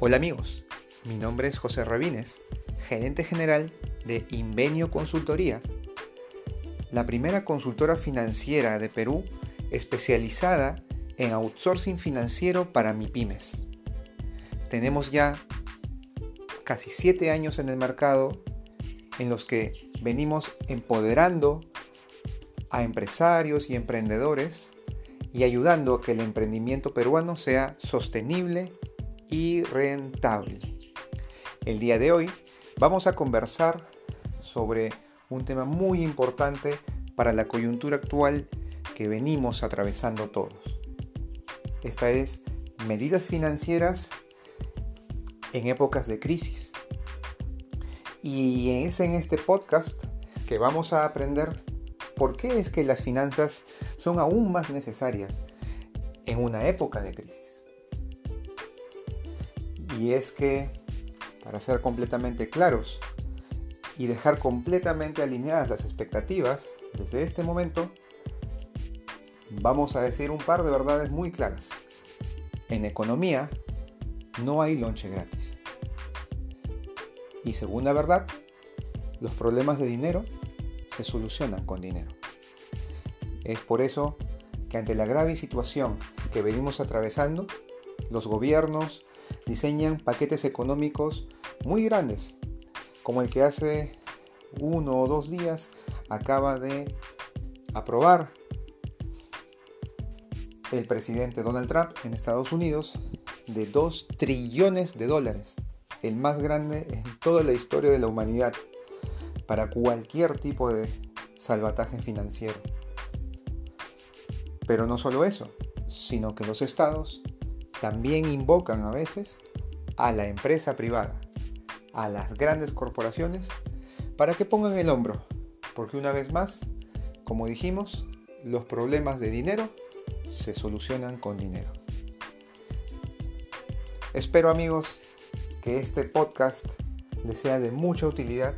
Hola amigos, mi nombre es José Rabines, gerente general de Invenio Consultoría, la primera consultora financiera de Perú especializada en outsourcing financiero para MIPIMES. Tenemos ya casi siete años en el mercado en los que venimos empoderando a empresarios y emprendedores y ayudando a que el emprendimiento peruano sea sostenible y rentable. El día de hoy vamos a conversar sobre un tema muy importante para la coyuntura actual que venimos atravesando todos. Esta es medidas financieras en épocas de crisis. Y es en este podcast que vamos a aprender por qué es que las finanzas son aún más necesarias en una época de crisis. Y es que, para ser completamente claros y dejar completamente alineadas las expectativas desde este momento, vamos a decir un par de verdades muy claras. En economía no hay lonche gratis. Y segunda verdad, los problemas de dinero se solucionan con dinero. Es por eso que ante la grave situación que venimos atravesando, los gobiernos diseñan paquetes económicos muy grandes, como el que hace uno o dos días acaba de aprobar el presidente Donald Trump en Estados Unidos de 2 trillones de dólares, el más grande en toda la historia de la humanidad, para cualquier tipo de salvataje financiero. Pero no solo eso, sino que los estados también invocan a veces a la empresa privada, a las grandes corporaciones, para que pongan el hombro, porque una vez más, como dijimos, los problemas de dinero se solucionan con dinero. Espero amigos que este podcast les sea de mucha utilidad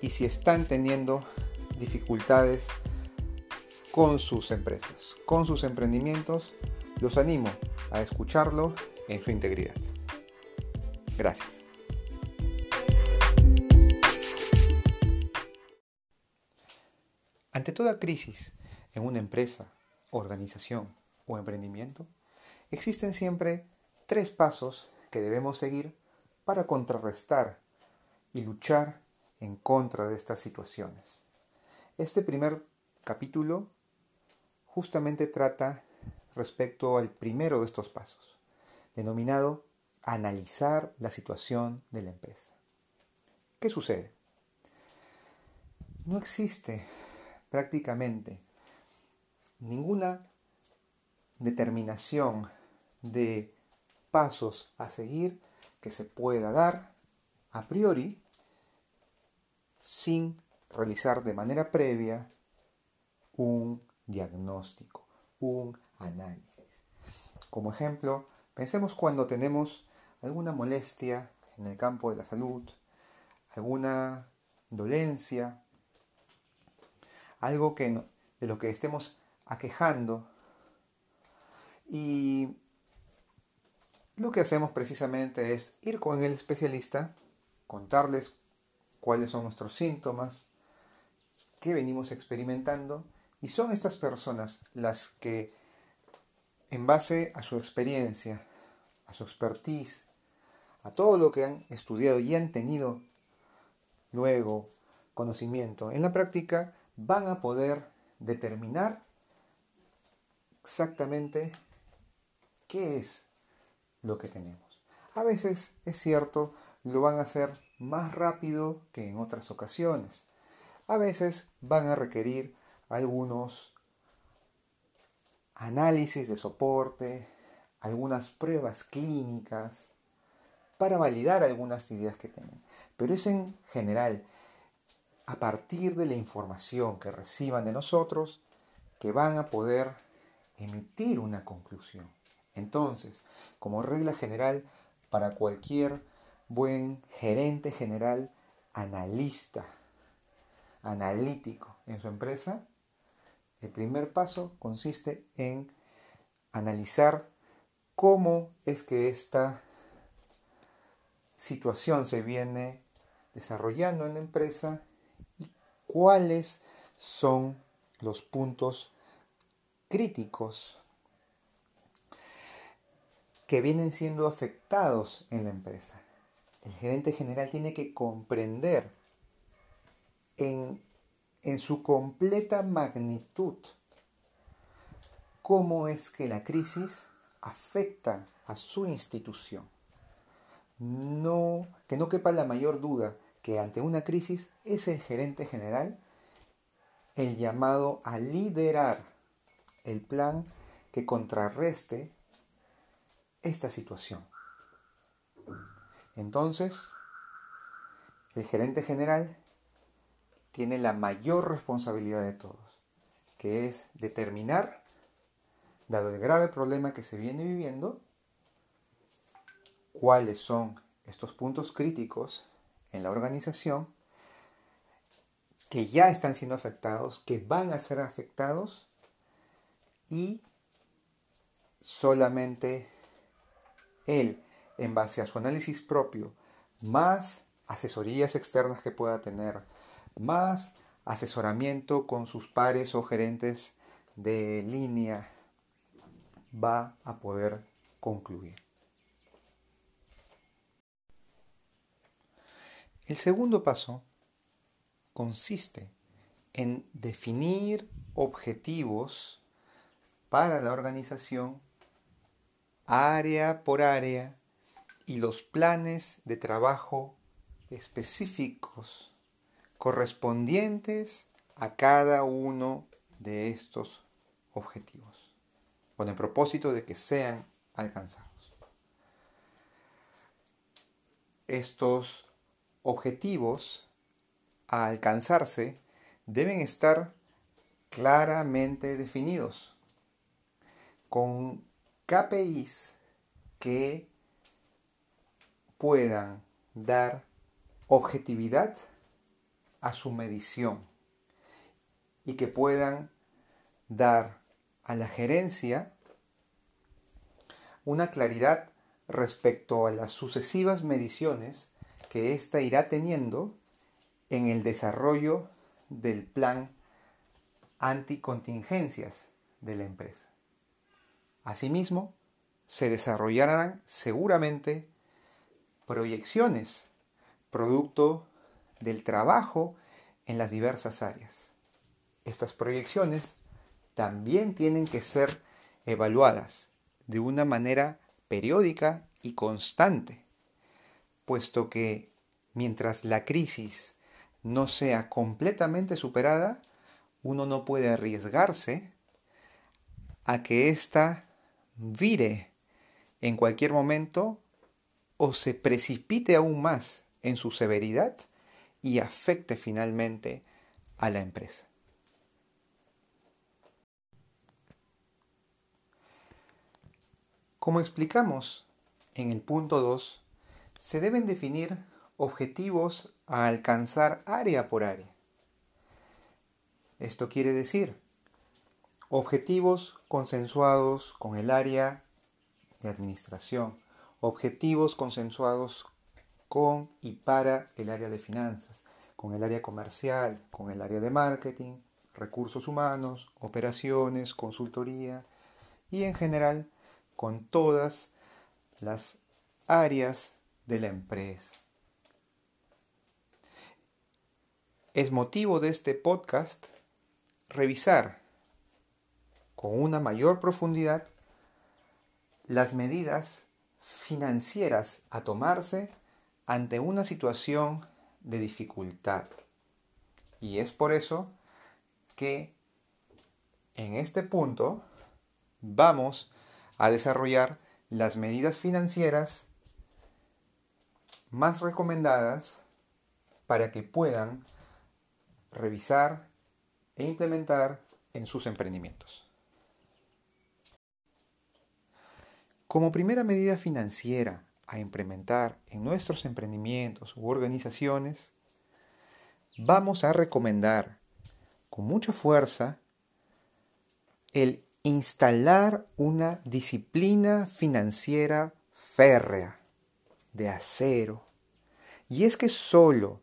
y si están teniendo dificultades con sus empresas, con sus emprendimientos, los animo a escucharlo en su integridad. Gracias. Ante toda crisis en una empresa, organización o emprendimiento, existen siempre tres pasos que debemos seguir para contrarrestar y luchar en contra de estas situaciones. Este primer capítulo justamente trata respecto al primero de estos pasos, denominado analizar la situación de la empresa. ¿Qué sucede? No existe prácticamente ninguna determinación de pasos a seguir que se pueda dar a priori sin realizar de manera previa un diagnóstico, un análisis. Como ejemplo, pensemos cuando tenemos alguna molestia en el campo de la salud, alguna dolencia, algo que de lo que estemos aquejando. Y lo que hacemos precisamente es ir con el especialista, contarles cuáles son nuestros síntomas, qué venimos experimentando, y son estas personas las que, en base a su experiencia, a su expertise, a todo lo que han estudiado y han tenido luego conocimiento en la práctica, van a poder determinar exactamente qué es lo que tenemos. A veces es cierto, lo van a hacer más rápido que en otras ocasiones. A veces van a requerir algunos análisis de soporte, algunas pruebas clínicas para validar algunas ideas que tienen. Pero es en general a partir de la información que reciban de nosotros que van a poder emitir una conclusión. Entonces, como regla general, para cualquier buen gerente general, analista, analítico en su empresa, el primer paso consiste en analizar cómo es que esta situación se viene desarrollando en la empresa y cuáles son los puntos críticos que vienen siendo afectados en la empresa. El gerente general tiene que comprender en, en su completa magnitud cómo es que la crisis afecta a su institución. No, que no quepa la mayor duda que ante una crisis es el gerente general el llamado a liderar el plan que contrarreste esta situación. Entonces, el gerente general tiene la mayor responsabilidad de todos, que es determinar, dado el grave problema que se viene viviendo, cuáles son estos puntos críticos en la organización que ya están siendo afectados, que van a ser afectados y solamente él, en base a su análisis propio, más asesorías externas que pueda tener, más asesoramiento con sus pares o gerentes de línea, va a poder concluir. El segundo paso consiste en definir objetivos para la organización área por área y los planes de trabajo específicos correspondientes a cada uno de estos objetivos, con el propósito de que sean alcanzados. Estos objetivos a alcanzarse deben estar claramente definidos, con KPIs que puedan dar objetividad a su medición y que puedan dar a la gerencia una claridad respecto a las sucesivas mediciones que ésta irá teniendo en el desarrollo del plan anticontingencias de la empresa. Asimismo, se desarrollarán seguramente proyecciones producto del trabajo en las diversas áreas. Estas proyecciones también tienen que ser evaluadas de una manera periódica y constante, puesto que mientras la crisis no sea completamente superada, uno no puede arriesgarse a que ésta vire en cualquier momento o se precipite aún más en su severidad y afecte finalmente a la empresa. Como explicamos en el punto 2, se deben definir objetivos a alcanzar área por área. Esto quiere decir objetivos consensuados con el área de administración, objetivos consensuados con y para el área de finanzas, con el área comercial, con el área de marketing, recursos humanos, operaciones, consultoría y en general con todas las áreas de la empresa. Es motivo de este podcast revisar con una mayor profundidad las medidas financieras a tomarse ante una situación de dificultad. Y es por eso que en este punto vamos a desarrollar las medidas financieras más recomendadas para que puedan revisar e implementar en sus emprendimientos. Como primera medida financiera a implementar en nuestros emprendimientos u organizaciones, vamos a recomendar con mucha fuerza el instalar una disciplina financiera férrea, de acero, Y es que solo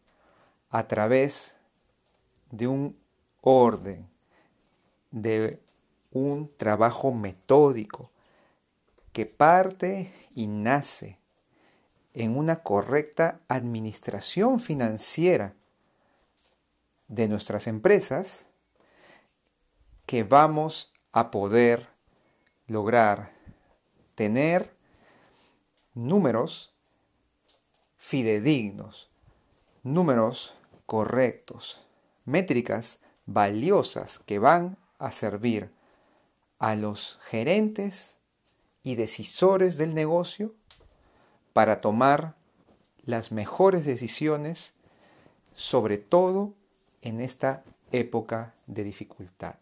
a través de un orden, de un trabajo metódico que parte y nace en una correcta administración financiera de nuestras empresas, que vamos a poder lograr tener números fidedignos, números correctos, métricas valiosas que van a servir a los gerentes y decisores del negocio para tomar las mejores decisiones, sobre todo en esta época de dificultad.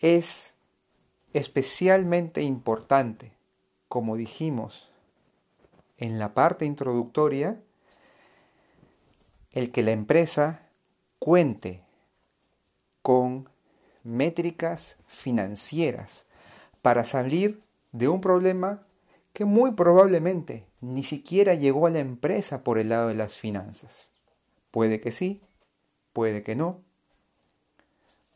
Es especialmente importante, como dijimos en la parte introductoria, el que la empresa cuente con métricas financieras para salir de un problema que muy probablemente ni siquiera llegó a la empresa por el lado de las finanzas. Puede que sí, puede que no.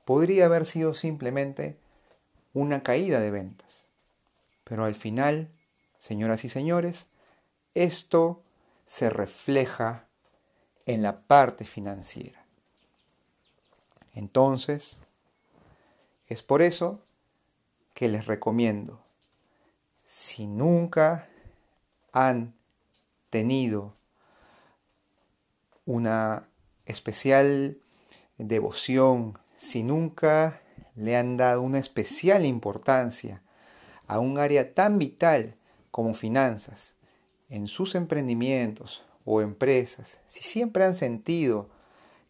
Podría haber sido simplemente una caída de ventas. Pero al final, señoras y señores, esto se refleja en la parte financiera. Entonces, es por eso que les recomiendo, si nunca han tenido una especial devoción, si nunca le han dado una especial importancia a un área tan vital como finanzas en sus emprendimientos o empresas, si siempre han sentido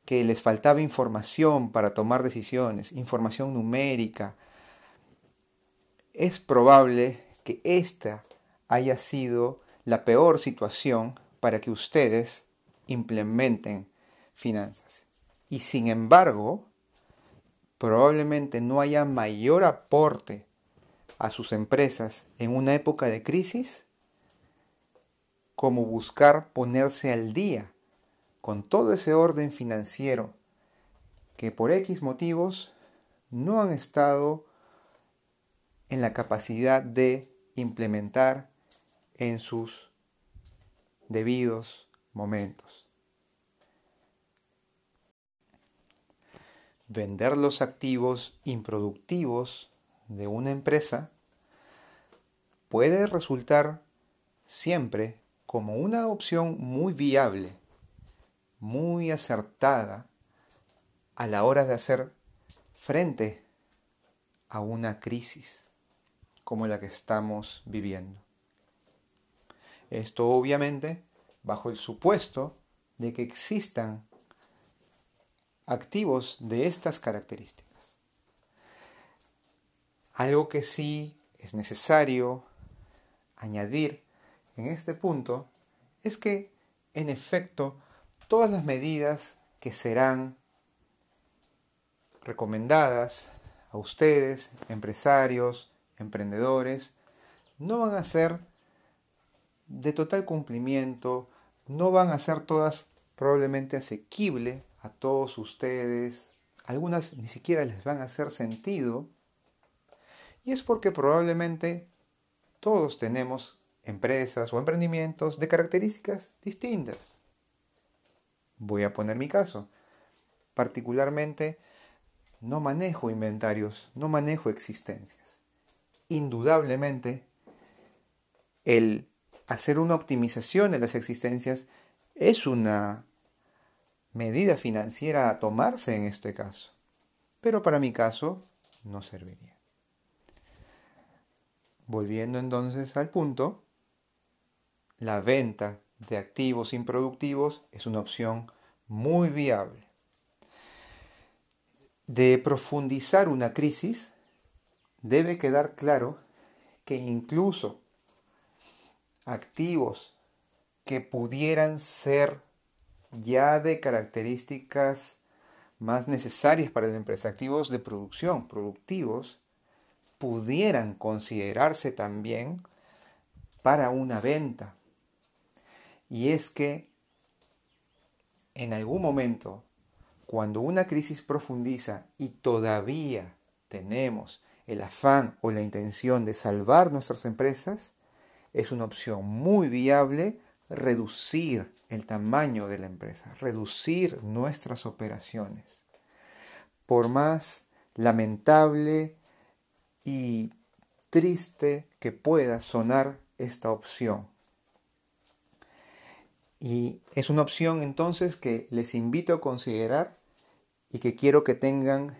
que les faltaba información para tomar decisiones, información numérica, es probable que esta haya sido la peor situación para que ustedes implementen finanzas. Y sin embargo, probablemente no haya mayor aporte a sus empresas en una época de crisis como buscar ponerse al día con todo ese orden financiero que por X motivos no han estado en la capacidad de implementar en sus debidos momentos. Vender los activos improductivos de una empresa puede resultar siempre como una opción muy viable muy acertada a la hora de hacer frente a una crisis como la que estamos viviendo. Esto obviamente bajo el supuesto de que existan activos de estas características. Algo que sí es necesario añadir en este punto es que en efecto todas las medidas que serán recomendadas a ustedes, empresarios, emprendedores, no van a ser de total cumplimiento, no van a ser todas probablemente asequibles a todos ustedes, algunas ni siquiera les van a hacer sentido, y es porque probablemente todos tenemos empresas o emprendimientos de características distintas. Voy a poner mi caso. Particularmente, no manejo inventarios, no manejo existencias. Indudablemente, el hacer una optimización de las existencias es una medida financiera a tomarse en este caso. Pero para mi caso, no serviría. Volviendo entonces al punto, la venta de activos improductivos es una opción muy viable. De profundizar una crisis, debe quedar claro que incluso activos que pudieran ser ya de características más necesarias para la empresa, activos de producción, productivos, pudieran considerarse también para una venta. Y es que en algún momento, cuando una crisis profundiza y todavía tenemos el afán o la intención de salvar nuestras empresas, es una opción muy viable reducir el tamaño de la empresa, reducir nuestras operaciones. Por más lamentable y triste que pueda sonar esta opción. Y es una opción entonces que les invito a considerar y que quiero que tengan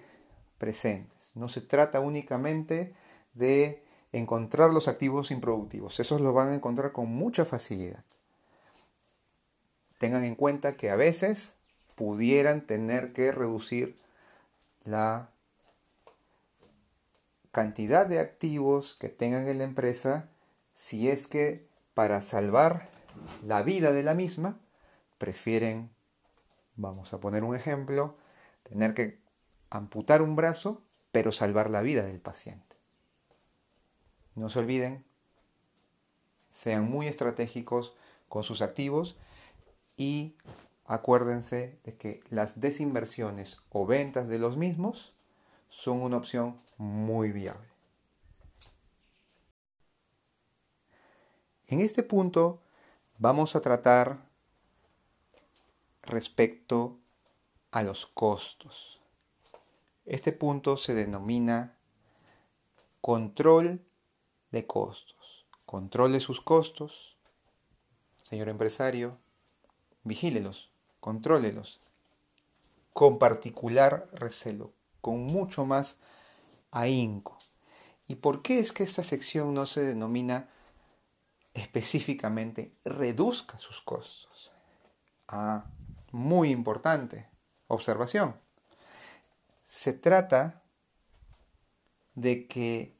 presentes. No se trata únicamente de encontrar los activos improductivos, esos los van a encontrar con mucha facilidad. Tengan en cuenta que a veces pudieran tener que reducir la cantidad de activos que tengan en la empresa si es que para salvar la vida de la misma prefieren, vamos a poner un ejemplo, tener que amputar un brazo pero salvar la vida del paciente. No se olviden, sean muy estratégicos con sus activos y acuérdense de que las desinversiones o ventas de los mismos son una opción muy viable. En este punto vamos a tratar respecto a los costos. Este punto se denomina control de costos. Controle sus costos. Señor empresario, vigílelos, contrólelos. Con particular recelo, con mucho más ahínco. ¿Y por qué es que esta sección no se denomina específicamente reduzca sus costos? Ah, muy importante. Observación. Se trata de que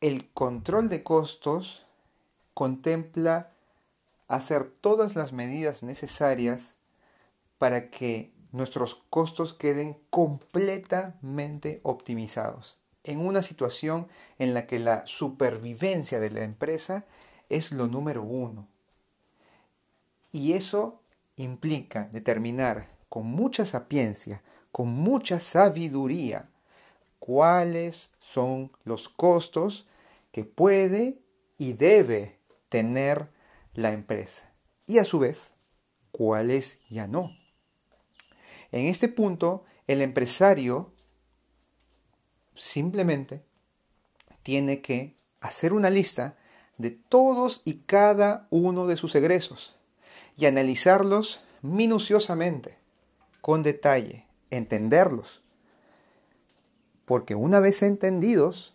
el control de costos contempla hacer todas las medidas necesarias para que nuestros costos queden completamente optimizados en una situación en la que la supervivencia de la empresa es lo número uno. Y eso implica determinar con mucha sapiencia, con mucha sabiduría, cuáles son los costos que puede y debe tener la empresa. Y a su vez, cuáles ya no. En este punto, el empresario simplemente tiene que hacer una lista de todos y cada uno de sus egresos y analizarlos minuciosamente, con detalle, entenderlos. Porque una vez entendidos,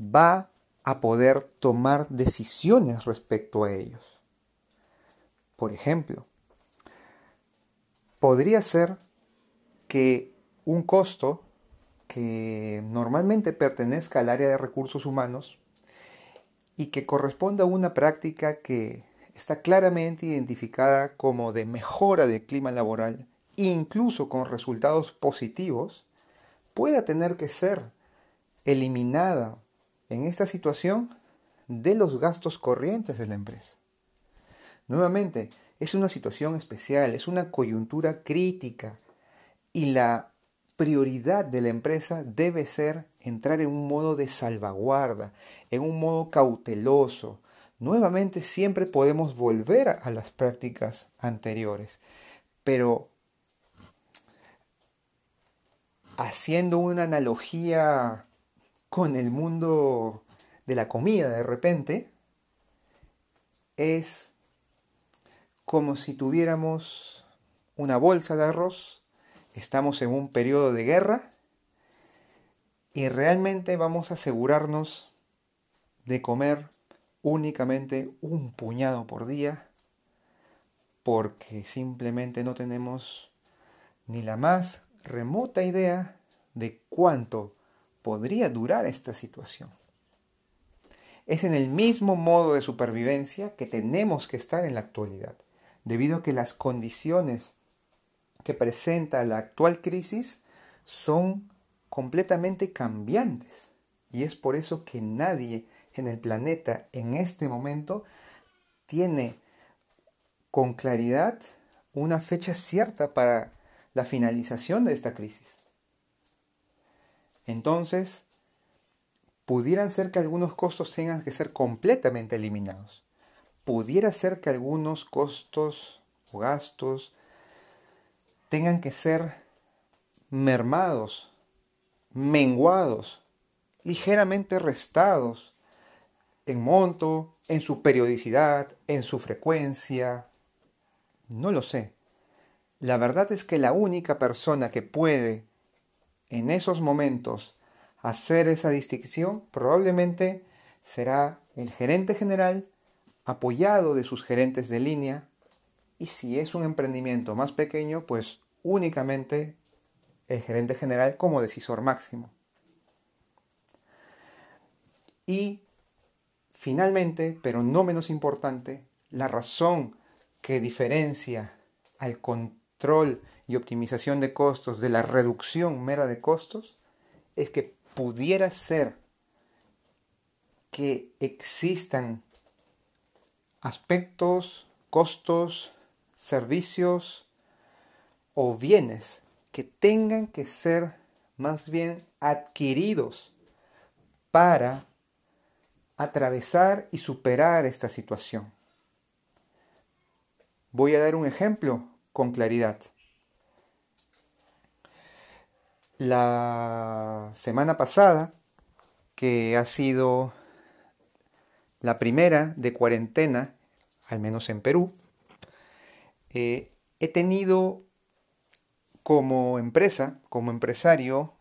va a poder tomar decisiones respecto a ellos. Por ejemplo, podría ser que un costo que normalmente pertenezca al área de recursos humanos y que corresponda a una práctica que está claramente identificada como de mejora del clima laboral, incluso con resultados positivos, pueda tener que ser eliminada en esta situación de los gastos corrientes de la empresa. Nuevamente, es una situación especial, es una coyuntura crítica y la prioridad de la empresa debe ser entrar en un modo de salvaguarda, en un modo cauteloso. Nuevamente siempre podemos volver a las prácticas anteriores, pero haciendo una analogía con el mundo de la comida de repente, es como si tuviéramos una bolsa de arroz estamos en un periodo de guerra y realmente vamos a asegurarnos de comer únicamente un puñado por día porque simplemente no tenemos ni la más remota idea de cuánto podría durar esta situación. Es en el mismo modo de supervivencia que tenemos que estar en la actualidad, debido a que las condiciones que presenta la actual crisis son completamente cambiantes. Y es por eso que nadie en el planeta en este momento tiene con claridad una fecha cierta para la finalización de esta crisis. Entonces, pudieran ser que algunos costos tengan que ser completamente eliminados. Pudiera ser que algunos costos o gastos tengan que ser mermados, menguados, ligeramente restados en monto, en su periodicidad, en su frecuencia. No lo sé. La verdad es que la única persona que puede en esos momentos hacer esa distinción probablemente será el gerente general apoyado de sus gerentes de línea y si es un emprendimiento más pequeño pues únicamente el gerente general como decisor máximo. Y finalmente, pero no menos importante, la razón que diferencia al y optimización de costos de la reducción mera de costos es que pudiera ser que existan aspectos, costos, servicios o bienes que tengan que ser más bien adquiridos para atravesar y superar esta situación. Voy a dar un ejemplo con claridad. La semana pasada, que ha sido la primera de cuarentena, al menos en Perú, eh, he tenido como empresa, como empresario,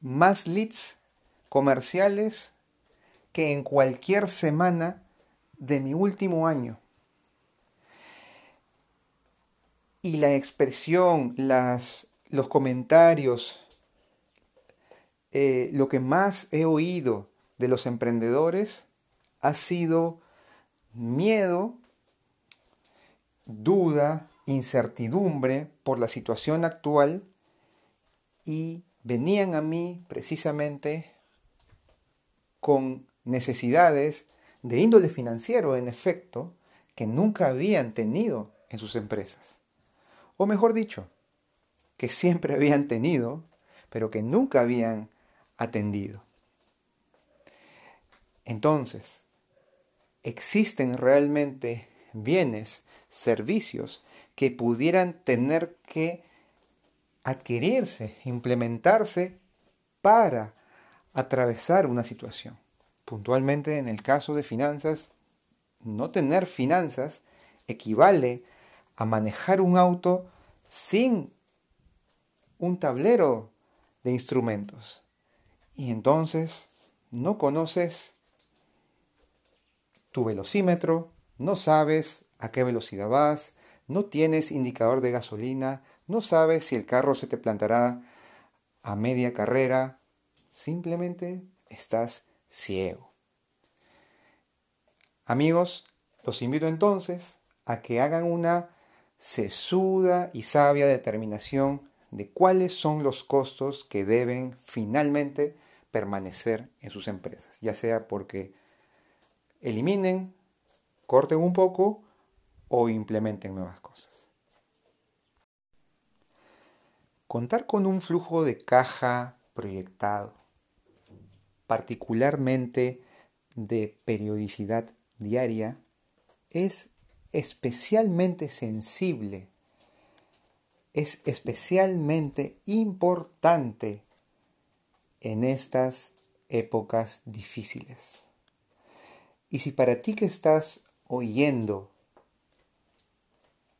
más leads comerciales que en cualquier semana de mi último año. Y la expresión, las, los comentarios, eh, lo que más he oído de los emprendedores ha sido miedo, duda, incertidumbre por la situación actual y venían a mí precisamente con necesidades de índole financiero, en efecto, que nunca habían tenido en sus empresas. O mejor dicho, que siempre habían tenido, pero que nunca habían atendido. Entonces, ¿existen realmente bienes, servicios que pudieran tener que adquirirse, implementarse para atravesar una situación. Puntualmente en el caso de finanzas, no tener finanzas equivale a manejar un auto sin un tablero de instrumentos. Y entonces no conoces tu velocímetro, no sabes a qué velocidad vas, no tienes indicador de gasolina, no sabes si el carro se te plantará a media carrera, simplemente estás ciego. Amigos, los invito entonces a que hagan una sesuda y sabia determinación de cuáles son los costos que deben finalmente permanecer en sus empresas, ya sea porque eliminen, corten un poco o implementen nuevas cosas. Contar con un flujo de caja proyectado, particularmente de periodicidad diaria, es especialmente sensible, es especialmente importante en estas épocas difíciles. Y si para ti que estás oyendo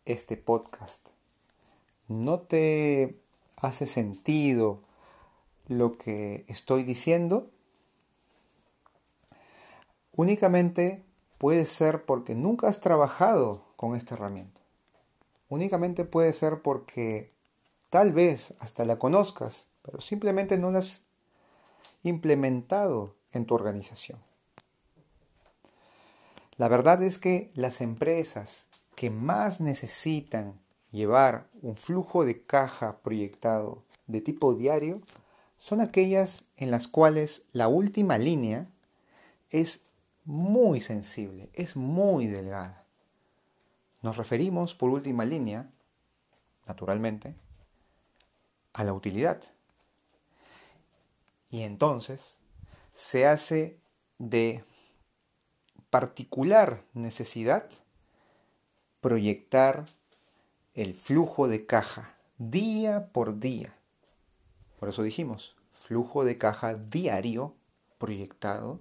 este podcast no te hace sentido lo que estoy diciendo, únicamente puede ser porque nunca has trabajado con esta herramienta. Únicamente puede ser porque tal vez hasta la conozcas, pero simplemente no la has implementado en tu organización. La verdad es que las empresas que más necesitan llevar un flujo de caja proyectado de tipo diario son aquellas en las cuales la última línea es muy sensible, es muy delgada. Nos referimos, por última línea, naturalmente, a la utilidad. Y entonces se hace de particular necesidad proyectar el flujo de caja día por día. Por eso dijimos, flujo de caja diario proyectado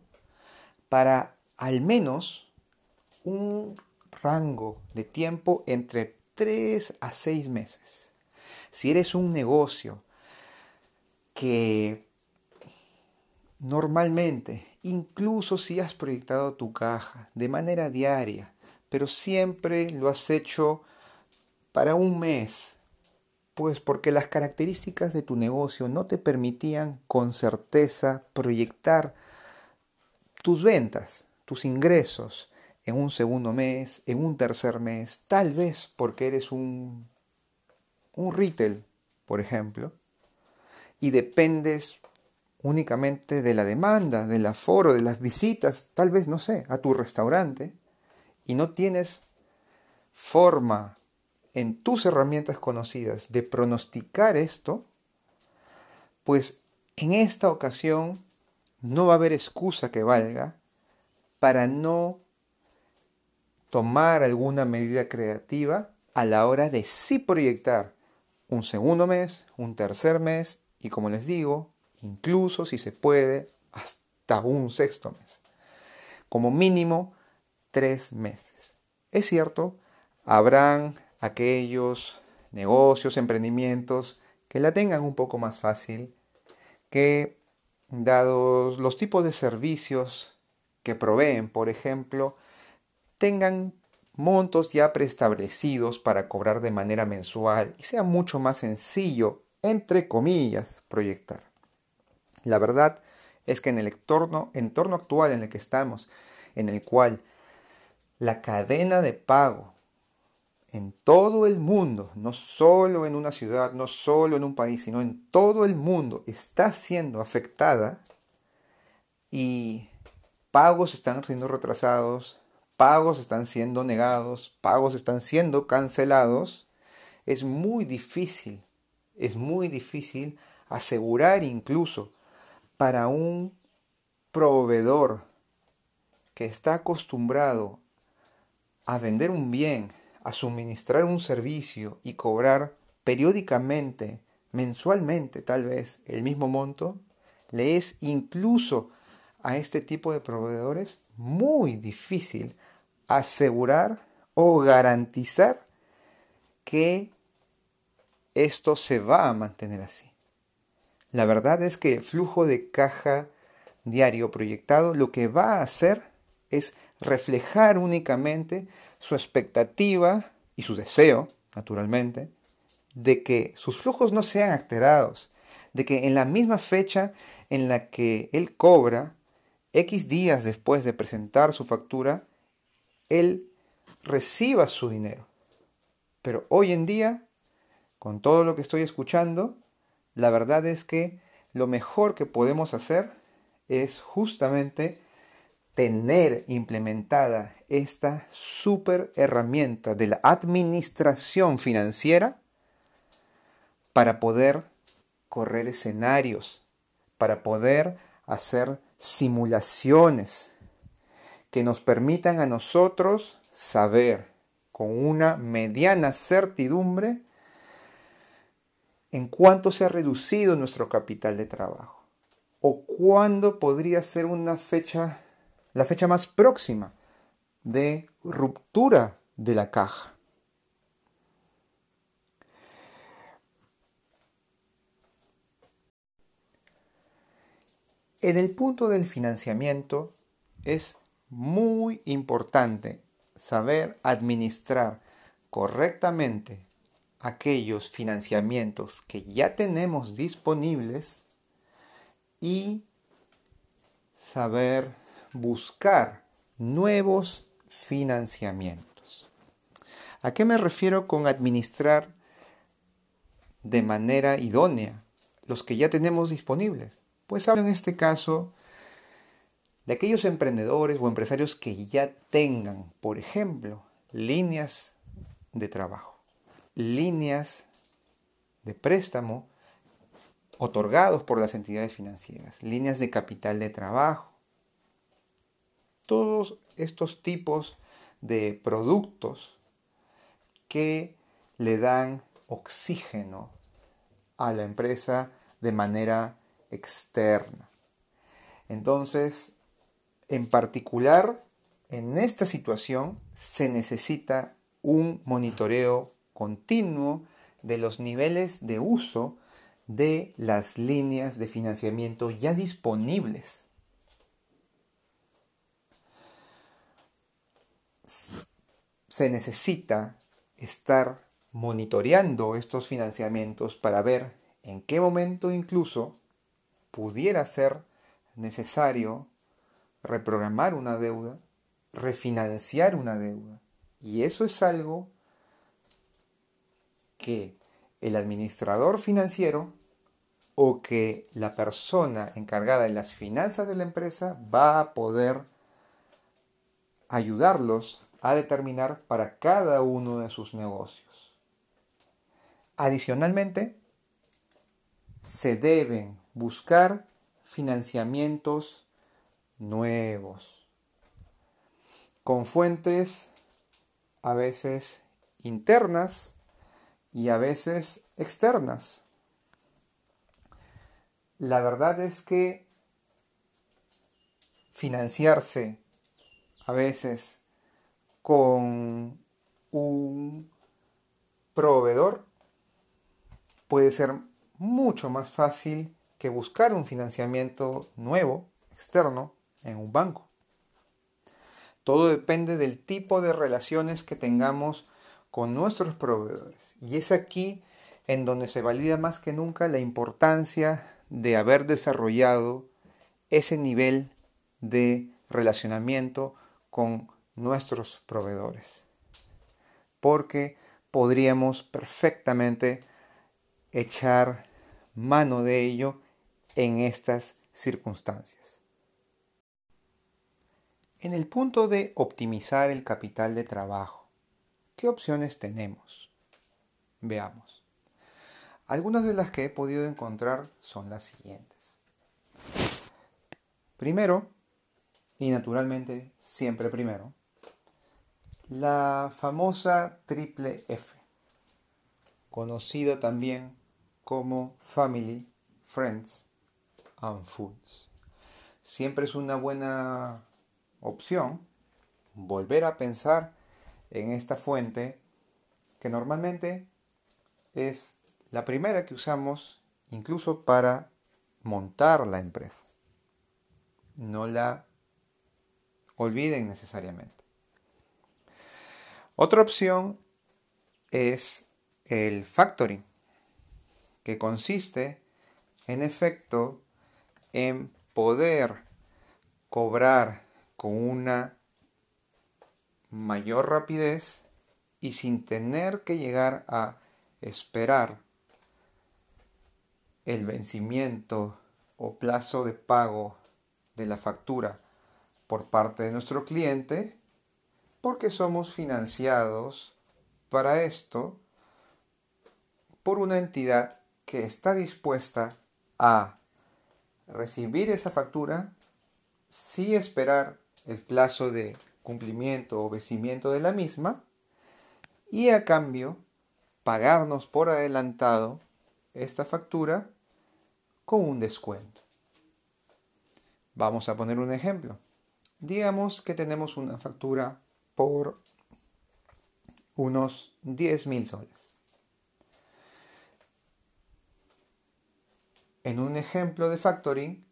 para al menos un rango de tiempo entre 3 a 6 meses. Si eres un negocio que normalmente, incluso si has proyectado tu caja de manera diaria, pero siempre lo has hecho para un mes, pues porque las características de tu negocio no te permitían con certeza proyectar tus ventas, tus ingresos en un segundo mes, en un tercer mes, tal vez porque eres un, un retail, por ejemplo, y dependes únicamente de la demanda, del aforo, de las visitas, tal vez, no sé, a tu restaurante, y no tienes forma en tus herramientas conocidas de pronosticar esto, pues en esta ocasión no va a haber excusa que valga para no tomar alguna medida creativa a la hora de sí proyectar un segundo mes, un tercer mes y como les digo, incluso si se puede, hasta un sexto mes. Como mínimo, tres meses. Es cierto, habrán aquellos negocios, emprendimientos que la tengan un poco más fácil, que dados los tipos de servicios que proveen, por ejemplo, tengan montos ya preestablecidos para cobrar de manera mensual y sea mucho más sencillo, entre comillas, proyectar. La verdad es que en el entorno, actual en el que estamos, en el cual la cadena de pago en todo el mundo, no solo en una ciudad, no solo en un país, sino en todo el mundo, está siendo afectada y pagos están siendo retrasados, pagos están siendo negados, pagos están siendo cancelados, es muy difícil, es muy difícil asegurar incluso para un proveedor que está acostumbrado a vender un bien, a suministrar un servicio y cobrar periódicamente, mensualmente tal vez, el mismo monto, le es incluso a este tipo de proveedores muy difícil asegurar o garantizar que esto se va a mantener así. La verdad es que el flujo de caja diario proyectado lo que va a hacer es reflejar únicamente su expectativa y su deseo, naturalmente, de que sus flujos no sean alterados, de que en la misma fecha en la que él cobra, X días después de presentar su factura, él reciba su dinero. Pero hoy en día, con todo lo que estoy escuchando, la verdad es que lo mejor que podemos hacer es justamente tener implementada esta super herramienta de la administración financiera para poder correr escenarios, para poder hacer simulaciones que nos permitan a nosotros saber con una mediana certidumbre en cuánto se ha reducido nuestro capital de trabajo o cuándo podría ser una fecha la fecha más próxima de ruptura de la caja. En el punto del financiamiento es muy importante saber administrar correctamente aquellos financiamientos que ya tenemos disponibles y saber buscar nuevos financiamientos. ¿A qué me refiero con administrar de manera idónea los que ya tenemos disponibles? Pues hablo en este caso de aquellos emprendedores o empresarios que ya tengan, por ejemplo, líneas de trabajo, líneas de préstamo otorgados por las entidades financieras, líneas de capital de trabajo. Todos estos tipos de productos que le dan oxígeno a la empresa de manera externa. Entonces, en particular, en esta situación se necesita un monitoreo continuo de los niveles de uso de las líneas de financiamiento ya disponibles. Se necesita estar monitoreando estos financiamientos para ver en qué momento incluso pudiera ser necesario reprogramar una deuda, refinanciar una deuda. Y eso es algo que el administrador financiero o que la persona encargada de las finanzas de la empresa va a poder ayudarlos a determinar para cada uno de sus negocios. Adicionalmente, se deben buscar financiamientos nuevos, con fuentes a veces internas y a veces externas. La verdad es que financiarse a veces con un proveedor puede ser mucho más fácil buscar un financiamiento nuevo, externo, en un banco. Todo depende del tipo de relaciones que tengamos con nuestros proveedores. Y es aquí en donde se valida más que nunca la importancia de haber desarrollado ese nivel de relacionamiento con nuestros proveedores. Porque podríamos perfectamente echar mano de ello en estas circunstancias. En el punto de optimizar el capital de trabajo, ¿qué opciones tenemos? Veamos. Algunas de las que he podido encontrar son las siguientes. Primero, y naturalmente siempre primero, la famosa triple F, conocido también como Family, Friends and Foods. Siempre es una buena opción volver a pensar en esta fuente que normalmente es la primera que usamos incluso para montar la empresa. No la olviden necesariamente. Otra opción es el factoring, que consiste en efecto en poder cobrar con una mayor rapidez y sin tener que llegar a esperar el vencimiento o plazo de pago de la factura por parte de nuestro cliente porque somos financiados para esto por una entidad que está dispuesta a recibir esa factura sin esperar el plazo de cumplimiento o vencimiento de la misma y a cambio pagarnos por adelantado esta factura con un descuento. Vamos a poner un ejemplo. Digamos que tenemos una factura por unos 10 mil soles. En un ejemplo de factoring,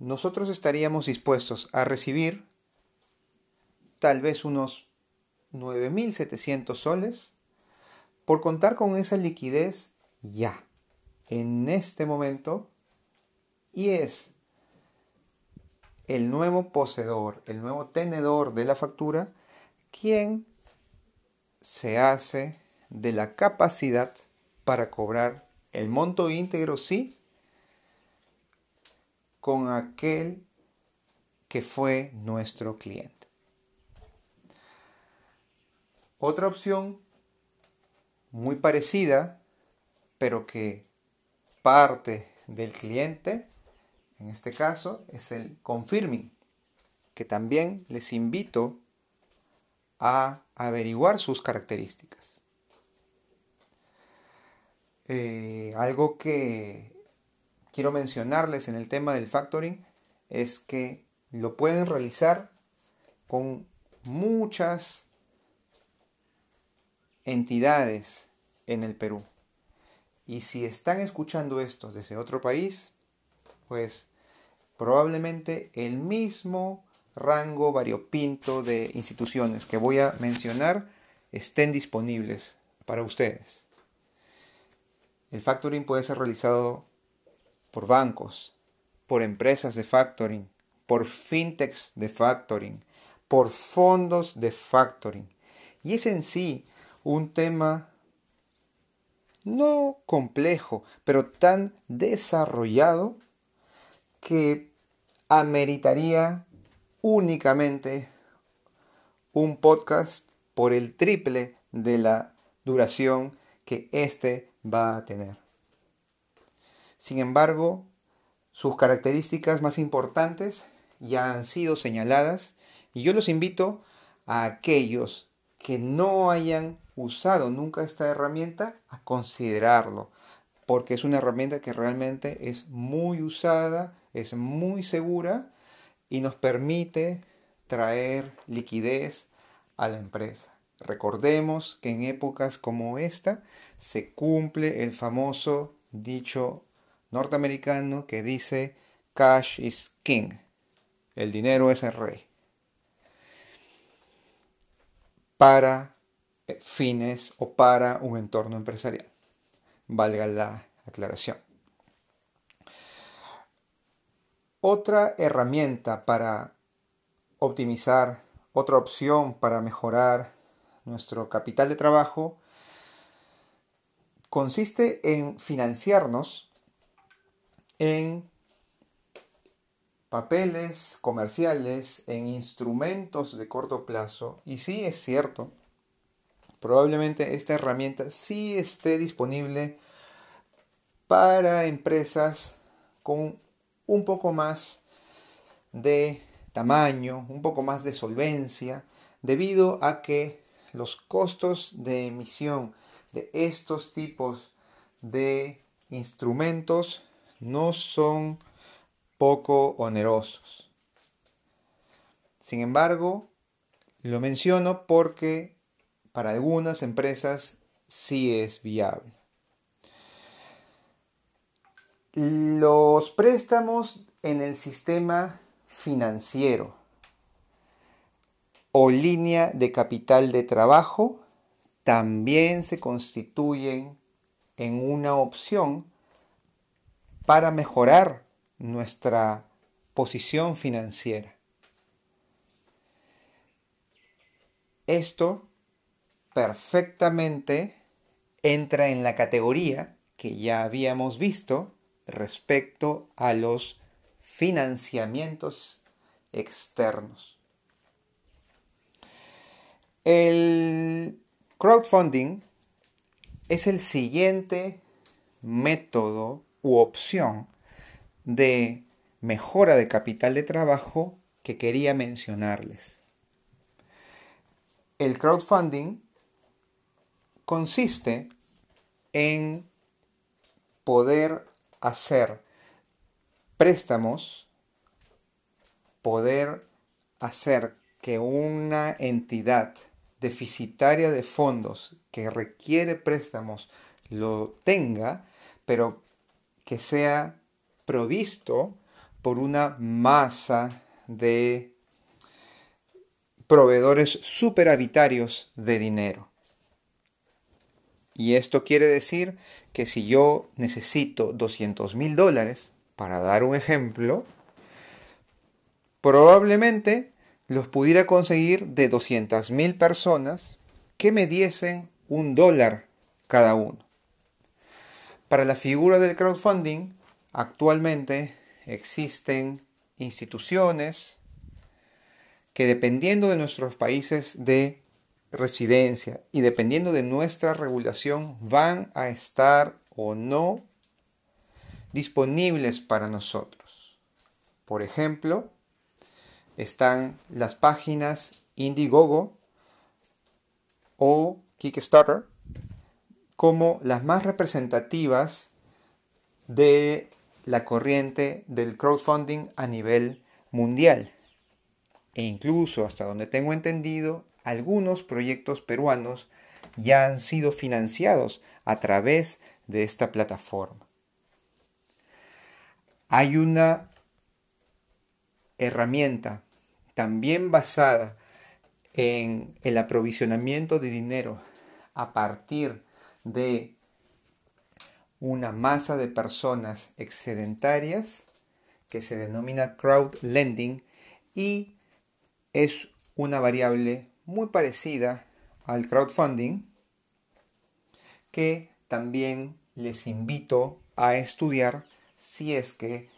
nosotros estaríamos dispuestos a recibir tal vez unos 9.700 soles por contar con esa liquidez ya, en este momento, y es el nuevo poseedor, el nuevo tenedor de la factura, quien se hace de la capacidad para cobrar el monto íntegro, sí, con aquel que fue nuestro cliente. Otra opción muy parecida, pero que parte del cliente, en este caso, es el confirming, que también les invito a averiguar sus características. Eh, algo que quiero mencionarles en el tema del factoring es que lo pueden realizar con muchas entidades en el Perú. Y si están escuchando esto desde otro país, pues probablemente el mismo rango variopinto de instituciones que voy a mencionar estén disponibles para ustedes. El factoring puede ser realizado por bancos, por empresas de factoring, por fintechs de factoring, por fondos de factoring. Y es en sí un tema no complejo, pero tan desarrollado que ameritaría únicamente un podcast por el triple de la duración que éste va a tener. Sin embargo, sus características más importantes ya han sido señaladas y yo los invito a aquellos que no hayan usado nunca esta herramienta a considerarlo, porque es una herramienta que realmente es muy usada, es muy segura y nos permite traer liquidez a la empresa. Recordemos que en épocas como esta se cumple el famoso dicho norteamericano que dice cash is king, el dinero es el rey. Para fines o para un entorno empresarial. Valga la aclaración. Otra herramienta para optimizar, otra opción para mejorar nuestro capital de trabajo consiste en financiarnos en papeles comerciales, en instrumentos de corto plazo. Y sí es cierto, probablemente esta herramienta sí esté disponible para empresas con un poco más de tamaño, un poco más de solvencia, debido a que los costos de emisión de estos tipos de instrumentos no son poco onerosos. Sin embargo, lo menciono porque para algunas empresas sí es viable. Los préstamos en el sistema financiero o línea de capital de trabajo también se constituyen en una opción para mejorar nuestra posición financiera. Esto perfectamente entra en la categoría que ya habíamos visto respecto a los financiamientos externos. El crowdfunding es el siguiente método u opción de mejora de capital de trabajo que quería mencionarles. El crowdfunding consiste en poder hacer préstamos, poder hacer que una entidad deficitaria de fondos que requiere préstamos lo tenga, pero que sea provisto por una masa de proveedores superavitarios de dinero. Y esto quiere decir que si yo necesito 200 mil dólares, para dar un ejemplo, probablemente los pudiera conseguir de 200 mil personas que me diesen un dólar cada uno. Para la figura del crowdfunding, actualmente existen instituciones, que dependiendo de nuestros países de residencia y dependiendo de nuestra regulación van a estar o no disponibles para nosotros. Por ejemplo, están las páginas Indiegogo o Kickstarter como las más representativas de la corriente del crowdfunding a nivel mundial. E incluso, hasta donde tengo entendido, algunos proyectos peruanos ya han sido financiados a través de esta plataforma. Hay una herramienta también basada en el aprovisionamiento de dinero a partir de una masa de personas excedentarias que se denomina crowd lending y es una variable muy parecida al crowdfunding que también les invito a estudiar si es que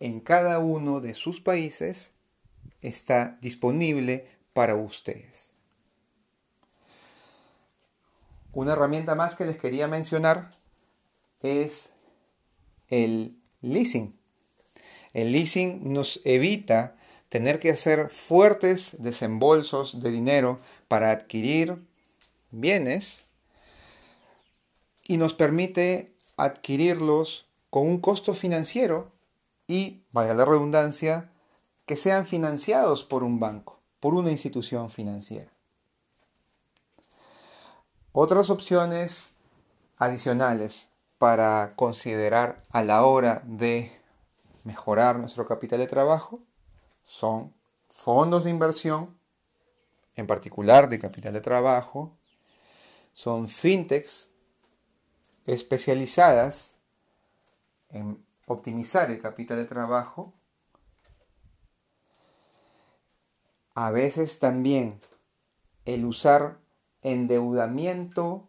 en cada uno de sus países está disponible para ustedes. Una herramienta más que les quería mencionar es el leasing. El leasing nos evita tener que hacer fuertes desembolsos de dinero para adquirir bienes y nos permite adquirirlos con un costo financiero y, vaya la redundancia, que sean financiados por un banco, por una institución financiera. Otras opciones adicionales para considerar a la hora de mejorar nuestro capital de trabajo son fondos de inversión, en particular de capital de trabajo, son fintechs especializadas en optimizar el capital de trabajo, a veces también el usar endeudamiento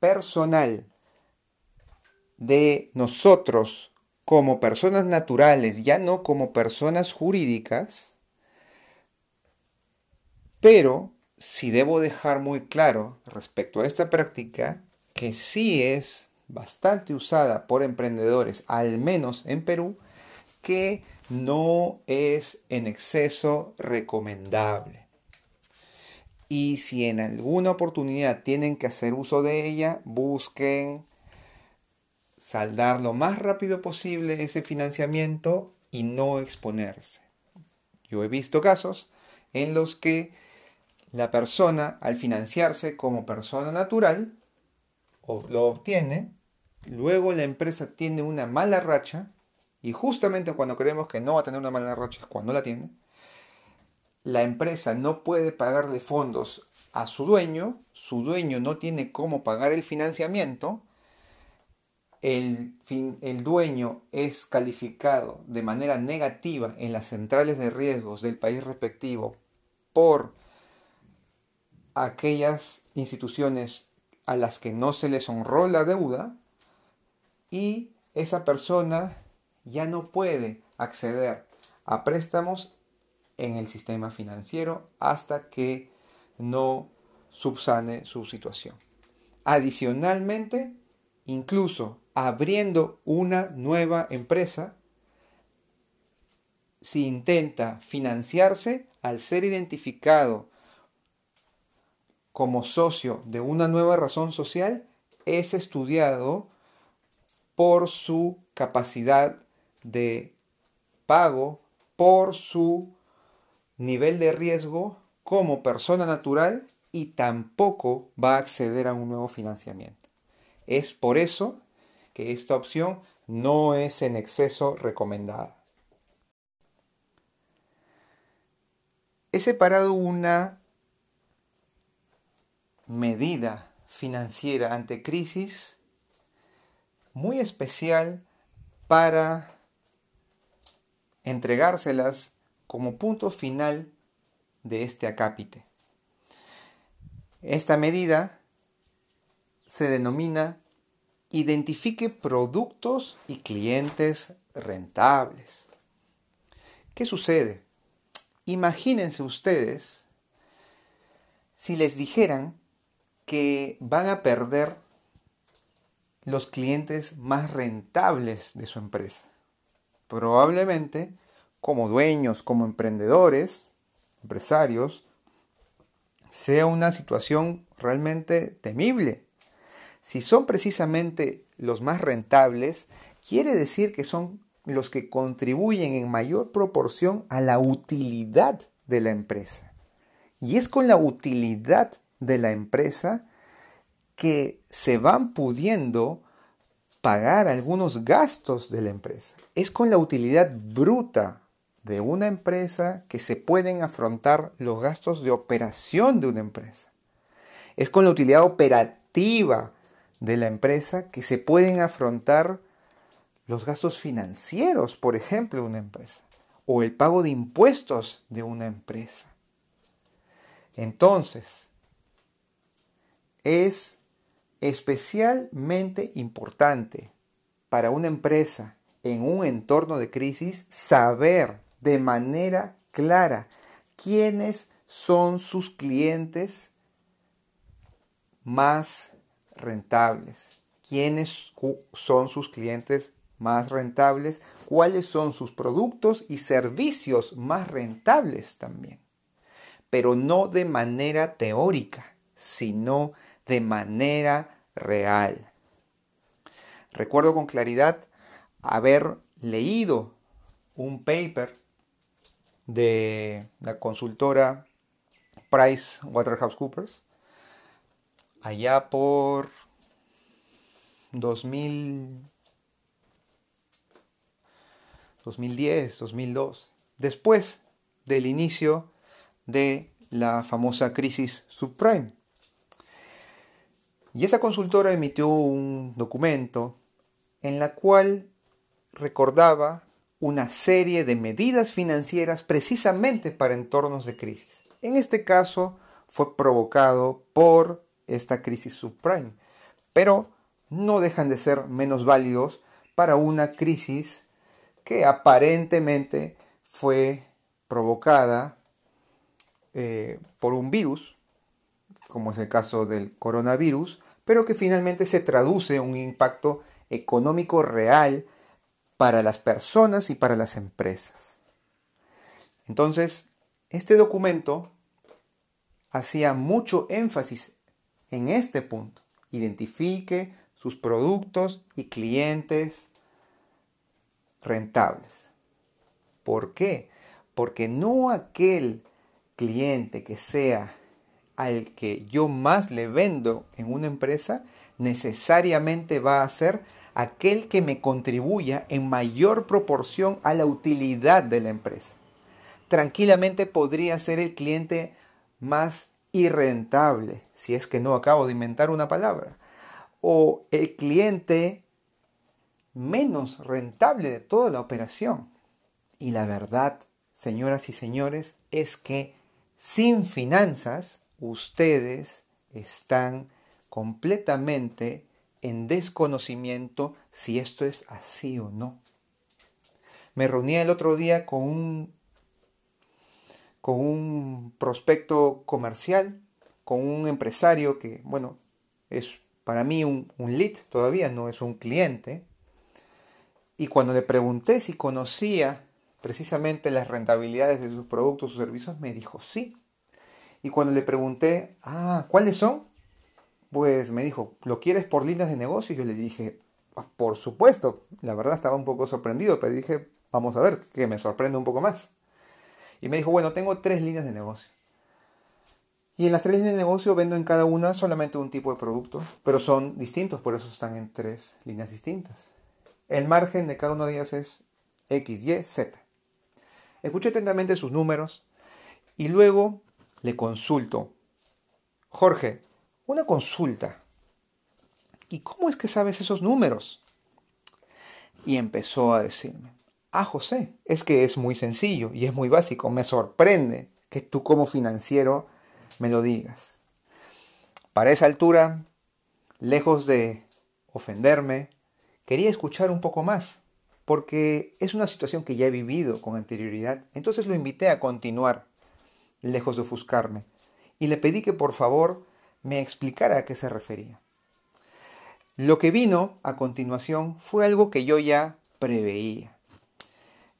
personal de nosotros como personas naturales, ya no como personas jurídicas, pero si debo dejar muy claro respecto a esta práctica que sí es bastante usada por emprendedores, al menos en Perú, que no es en exceso recomendable. Y si en alguna oportunidad tienen que hacer uso de ella, busquen saldar lo más rápido posible ese financiamiento y no exponerse. Yo he visto casos en los que la persona al financiarse como persona natural lo obtiene, luego la empresa tiene una mala racha y justamente cuando creemos que no va a tener una mala racha es cuando la tiene, la empresa no puede pagarle fondos a su dueño, su dueño no tiene cómo pagar el financiamiento el, el dueño es calificado de manera negativa en las centrales de riesgos del país respectivo por aquellas instituciones a las que no se les honró la deuda y esa persona ya no puede acceder a préstamos en el sistema financiero hasta que no subsane su situación. Adicionalmente, incluso abriendo una nueva empresa, si intenta financiarse al ser identificado como socio de una nueva razón social, es estudiado por su capacidad de pago, por su nivel de riesgo como persona natural y tampoco va a acceder a un nuevo financiamiento. Es por eso que esta opción no es en exceso recomendada. He separado una medida financiera ante crisis muy especial para entregárselas como punto final de este acápite. Esta medida se denomina identifique productos y clientes rentables. ¿Qué sucede? imagínense ustedes si les dijeran que van a perder los clientes más rentables de su empresa. Probablemente, como dueños, como emprendedores, empresarios, sea una situación realmente temible. Si son precisamente los más rentables, quiere decir que son los que contribuyen en mayor proporción a la utilidad de la empresa. Y es con la utilidad de la empresa que se van pudiendo pagar algunos gastos de la empresa. Es con la utilidad bruta de una empresa que se pueden afrontar los gastos de operación de una empresa. Es con la utilidad operativa de la empresa que se pueden afrontar los gastos financieros, por ejemplo, de una empresa, o el pago de impuestos de una empresa. Entonces, es especialmente importante para una empresa en un entorno de crisis saber de manera clara quiénes son sus clientes más rentables, quiénes son sus clientes más rentables, cuáles son sus productos y servicios más rentables también. Pero no de manera teórica, sino de manera real. Recuerdo con claridad haber leído un paper de la consultora Price Waterhouse Coopers allá por 2000 2010, 2002, después del inicio de la famosa crisis subprime. Y esa consultora emitió un documento en la cual recordaba una serie de medidas financieras precisamente para entornos de crisis. En este caso fue provocado por esta crisis subprime, pero no dejan de ser menos válidos para una crisis que aparentemente fue provocada eh, por un virus, como es el caso del coronavirus, pero que finalmente se traduce en un impacto económico real para las personas y para las empresas. Entonces, este documento hacía mucho énfasis en este punto. Identifique sus productos y clientes rentables. ¿Por qué? Porque no aquel cliente que sea al que yo más le vendo en una empresa necesariamente va a ser aquel que me contribuya en mayor proporción a la utilidad de la empresa. Tranquilamente podría ser el cliente más irrentable, si es que no acabo de inventar una palabra, o el cliente menos rentable de toda la operación. Y la verdad, señoras y señores, es que sin finanzas ustedes están completamente en desconocimiento si esto es así o no. Me reuní el otro día con un, con un prospecto comercial, con un empresario que, bueno, es para mí un, lead todavía, no es un cliente, y cuando le pregunté si conocía precisamente las rentabilidades de sus productos o servicios, me dijo sí. Y cuando le pregunté, ah, ¿cuáles son? Pues me dijo, ¿lo quieres por líneas de negocio? Y yo le dije, ah, por supuesto. La verdad estaba un poco sorprendido, pero dije, vamos a ver, que me sorprende un poco más. Y me dijo, bueno, tengo tres líneas de negocio. Y en las tres líneas de negocio vendo en cada una solamente un tipo de producto, pero son distintos, por eso están en tres líneas distintas. El margen de cada uno de ellas es X, Y, Z. Escuché atentamente sus números y luego le consulto. Jorge, una consulta. ¿Y cómo es que sabes esos números? Y empezó a decirme, ah, José, es que es muy sencillo y es muy básico. Me sorprende que tú como financiero me lo digas. Para esa altura, lejos de ofenderme, Quería escuchar un poco más. porque es una situación que ya he vivido con anterioridad. Entonces lo invité a continuar, lejos de ofuscarme, y le pedí que por favor me explicara a qué se refería. Lo que vino a continuación fue algo que yo ya preveía.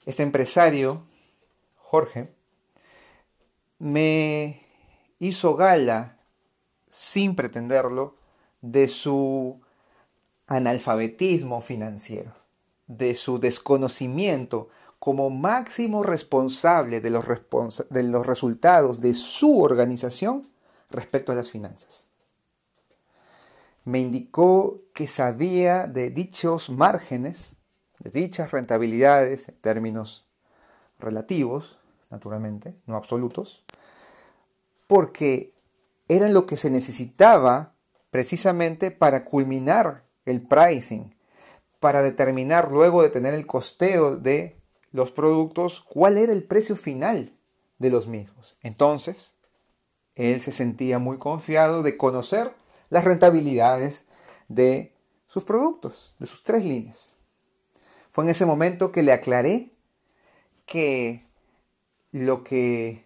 Este empresario, Jorge, me hizo gala, sin pretenderlo, de su analfabetismo financiero, de su desconocimiento como máximo responsable de los resultados de su organización respecto a las finanzas. Me indicó que sabía de dichos márgenes, de dichas rentabilidades en términos relativos, naturalmente, no absolutos, porque eran lo que se necesitaba precisamente para culminar el pricing, para determinar luego de tener el costeo de los productos cuál era el precio final de los mismos. Entonces, él se sentía muy confiado de conocer las rentabilidades de sus productos, de sus tres líneas. Fue en ese momento que le aclaré que lo que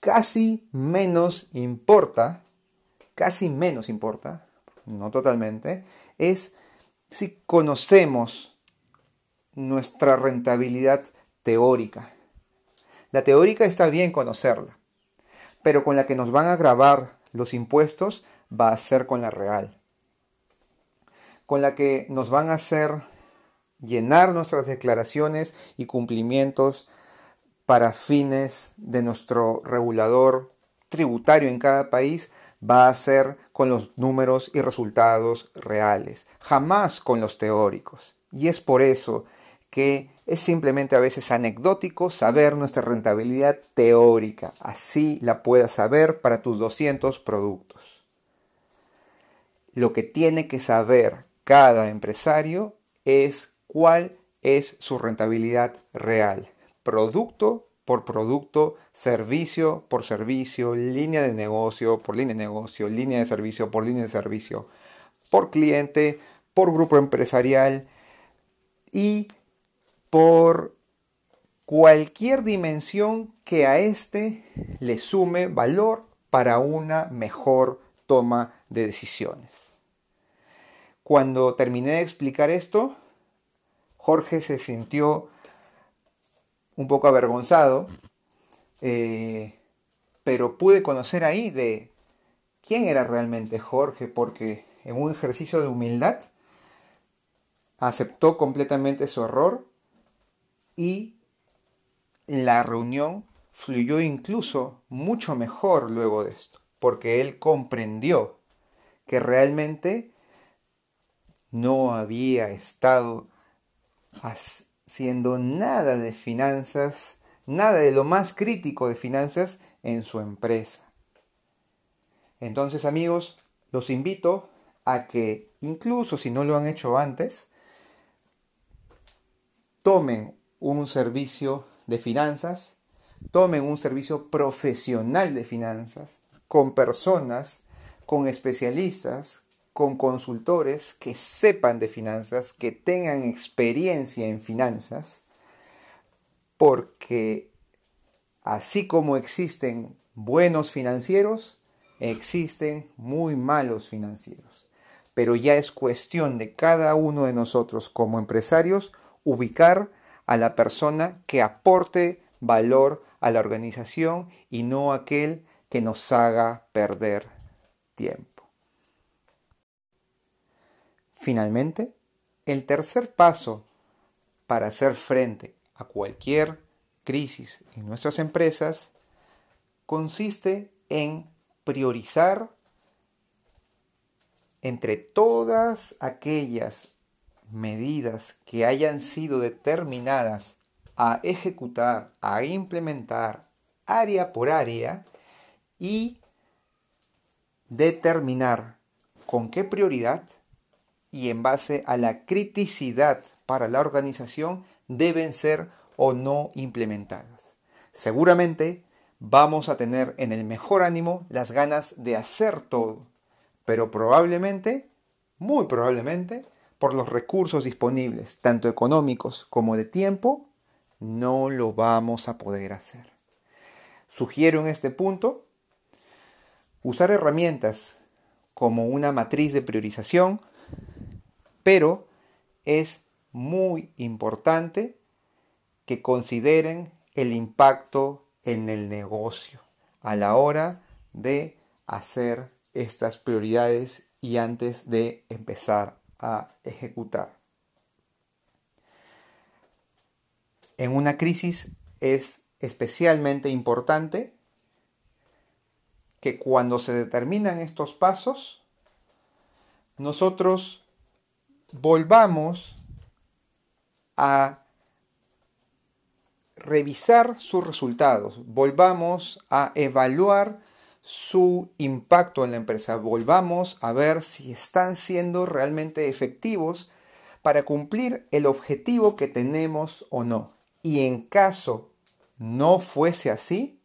casi menos importa, casi menos importa, no totalmente, es si conocemos nuestra rentabilidad teórica. La teórica está bien conocerla, pero con la que nos van a grabar los impuestos va a ser con la real. Con la que nos van a hacer llenar nuestras declaraciones y cumplimientos para fines de nuestro regulador tributario en cada país va a ser con los números y resultados reales, jamás con los teóricos. Y es por eso que es simplemente a veces anecdótico saber nuestra rentabilidad teórica. Así la puedas saber para tus 200 productos. Lo que tiene que saber cada empresario es cuál es su rentabilidad real producto por producto, servicio por servicio, línea de negocio por línea de negocio, línea de servicio por línea de servicio, por cliente, por grupo empresarial y por cualquier dimensión que a este le sume valor para una mejor toma de decisiones. Cuando terminé de explicar esto, Jorge se sintió un poco avergonzado, eh, pero pude conocer ahí de quién era realmente Jorge, porque en un ejercicio de humildad aceptó completamente su error y la reunión fluyó incluso mucho mejor luego de esto, porque él comprendió que realmente no había estado siendo nada de finanzas, nada de lo más crítico de finanzas en su empresa. Entonces amigos, los invito a que incluso si no lo han hecho antes, tomen un servicio de finanzas, tomen un servicio profesional de finanzas con personas, con especialistas con consultores que sepan de finanzas, que tengan experiencia en finanzas, porque así como existen buenos financieros, existen muy malos financieros. Pero ya es cuestión de cada uno de nosotros como empresarios ubicar a la persona que aporte valor a la organización y no aquel que nos haga perder tiempo. Finalmente, el tercer paso para hacer frente a cualquier crisis en nuestras empresas consiste en priorizar entre todas aquellas medidas que hayan sido determinadas a ejecutar, a implementar área por área y determinar con qué prioridad y en base a la criticidad para la organización deben ser o no implementadas. Seguramente vamos a tener en el mejor ánimo las ganas de hacer todo, pero probablemente, muy probablemente, por los recursos disponibles, tanto económicos como de tiempo, no lo vamos a poder hacer. Sugiero en este punto usar herramientas como una matriz de priorización, pero es muy importante que consideren el impacto en el negocio a la hora de hacer estas prioridades y antes de empezar a ejecutar. En una crisis es especialmente importante que cuando se determinan estos pasos, nosotros volvamos a revisar sus resultados, volvamos a evaluar su impacto en la empresa, volvamos a ver si están siendo realmente efectivos para cumplir el objetivo que tenemos o no. Y en caso no fuese así,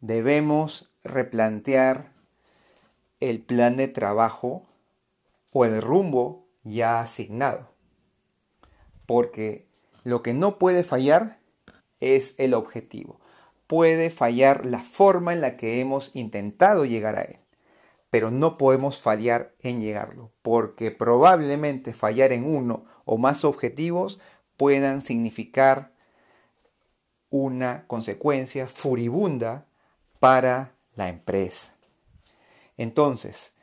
debemos replantear el plan de trabajo o el rumbo ya asignado. Porque lo que no puede fallar es el objetivo. Puede fallar la forma en la que hemos intentado llegar a él, pero no podemos fallar en llegarlo, porque probablemente fallar en uno o más objetivos puedan significar una consecuencia furibunda para la empresa. Entonces,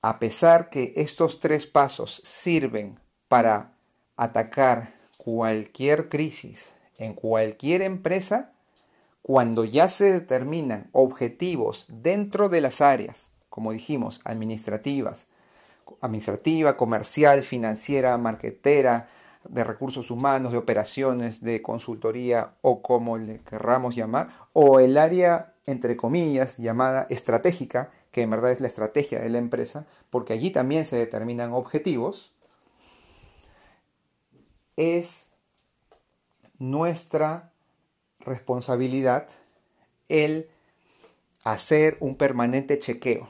a pesar que estos tres pasos sirven para atacar cualquier crisis en cualquier empresa, cuando ya se determinan objetivos dentro de las áreas, como dijimos, administrativas, administrativa, comercial, financiera, marketera, de recursos humanos, de operaciones, de consultoría o como le querramos llamar, o el área, entre comillas, llamada estratégica, que en verdad es la estrategia de la empresa, porque allí también se determinan objetivos, es nuestra responsabilidad el hacer un permanente chequeo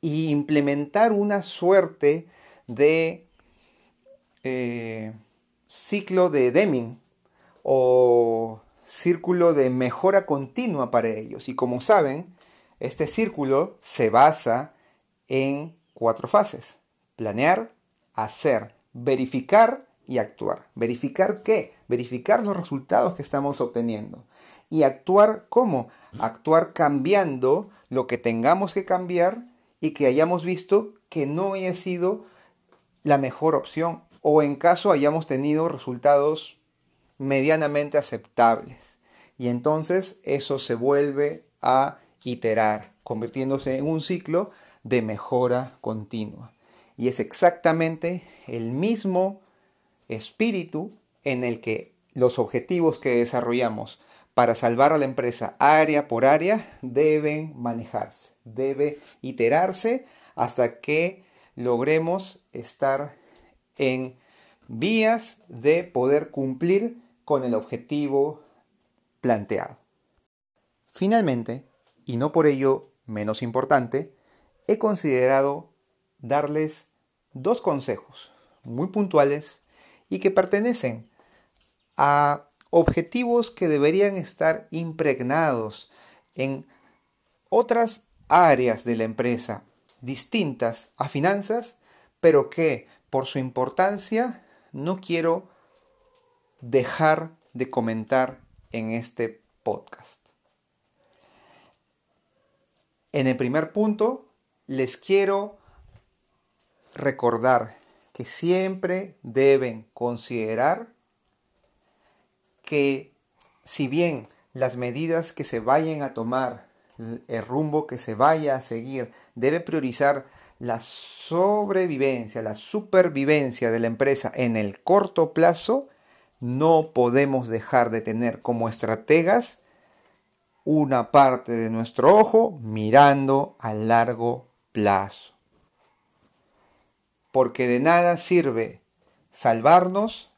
y implementar una suerte de eh, ciclo de Deming o círculo de mejora continua para ellos. Y como saben, este círculo se basa en cuatro fases. Planear, hacer, verificar y actuar. ¿Verificar qué? Verificar los resultados que estamos obteniendo. ¿Y actuar cómo? Actuar cambiando lo que tengamos que cambiar y que hayamos visto que no haya sido la mejor opción o en caso hayamos tenido resultados medianamente aceptables. Y entonces eso se vuelve a iterar, convirtiéndose en un ciclo de mejora continua. Y es exactamente el mismo espíritu en el que los objetivos que desarrollamos para salvar a la empresa área por área deben manejarse, debe iterarse hasta que logremos estar en vías de poder cumplir con el objetivo planteado. Finalmente, y no por ello menos importante, he considerado darles dos consejos muy puntuales y que pertenecen a objetivos que deberían estar impregnados en otras áreas de la empresa distintas a finanzas, pero que por su importancia no quiero dejar de comentar en este podcast. En el primer punto, les quiero recordar que siempre deben considerar que si bien las medidas que se vayan a tomar, el rumbo que se vaya a seguir, debe priorizar la sobrevivencia, la supervivencia de la empresa en el corto plazo, no podemos dejar de tener como estrategas una parte de nuestro ojo mirando a largo plazo porque de nada sirve salvarnos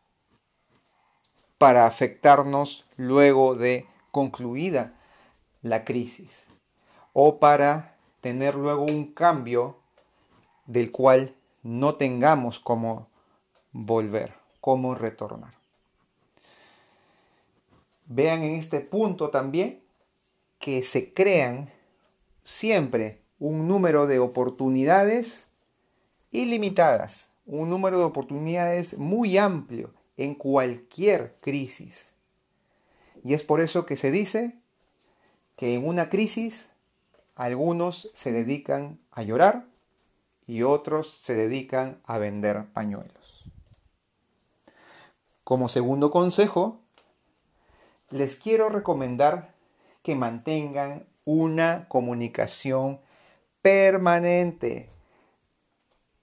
para afectarnos luego de concluida la crisis o para tener luego un cambio del cual no tengamos cómo volver, cómo retornar. Vean en este punto también que se crean siempre un número de oportunidades ilimitadas, un número de oportunidades muy amplio en cualquier crisis. Y es por eso que se dice que en una crisis algunos se dedican a llorar y otros se dedican a vender pañuelos. Como segundo consejo, les quiero recomendar que mantengan una comunicación permanente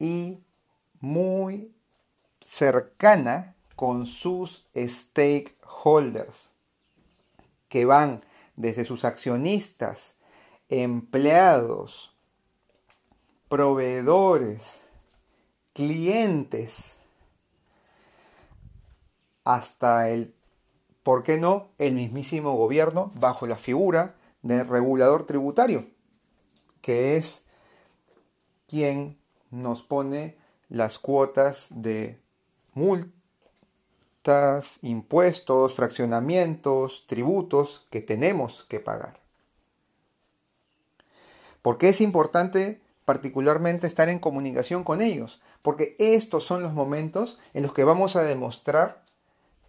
y muy cercana con sus stakeholders, que van desde sus accionistas, empleados, proveedores, clientes, hasta el, ¿por qué no?, el mismísimo gobierno bajo la figura del regulador tributario, que es quien nos pone las cuotas de multas, impuestos, fraccionamientos, tributos que tenemos que pagar. ¿Por qué es importante particularmente estar en comunicación con ellos? Porque estos son los momentos en los que vamos a demostrar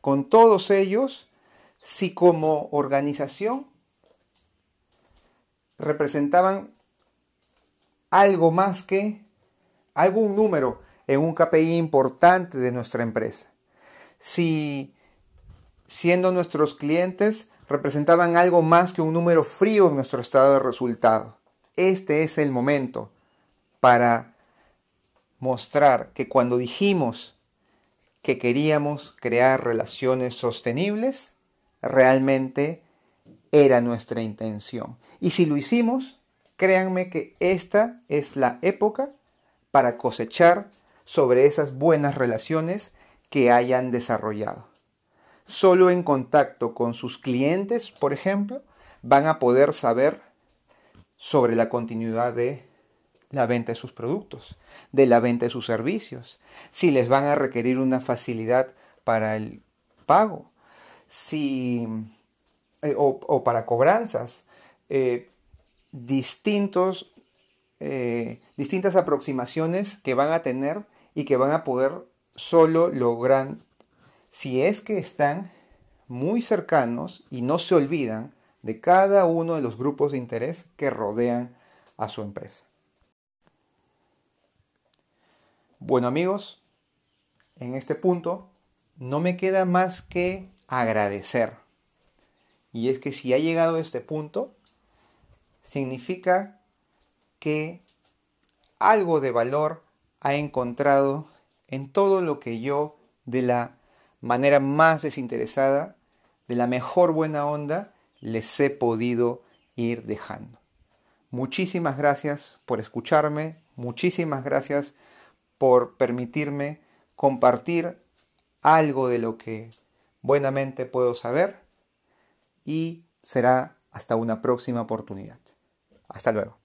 con todos ellos si como organización representaban algo más que algún número en un KPI importante de nuestra empresa. Si siendo nuestros clientes representaban algo más que un número frío en nuestro estado de resultado. Este es el momento para mostrar que cuando dijimos que queríamos crear relaciones sostenibles, realmente era nuestra intención. Y si lo hicimos, créanme que esta es la época para cosechar sobre esas buenas relaciones que hayan desarrollado. Solo en contacto con sus clientes, por ejemplo, van a poder saber sobre la continuidad de la venta de sus productos, de la venta de sus servicios, si les van a requerir una facilidad para el pago, si eh, o, para cobranzas, eh, distintos, eh, distintas aproximaciones que van a tener y que van a poder solo lograr si es que están muy cercanos y no se olvidan de cada uno de los grupos de interés que rodean a su empresa. Bueno amigos, en este punto no me queda más que agradecer. Y es que si ha llegado a este punto, significa que algo de valor ha encontrado en todo lo que yo de la manera más desinteresada, de la mejor buena onda, les he podido ir dejando. Muchísimas gracias por escucharme, muchísimas gracias por permitirme compartir algo de lo que buenamente puedo saber y será hasta una próxima oportunidad. Hasta luego.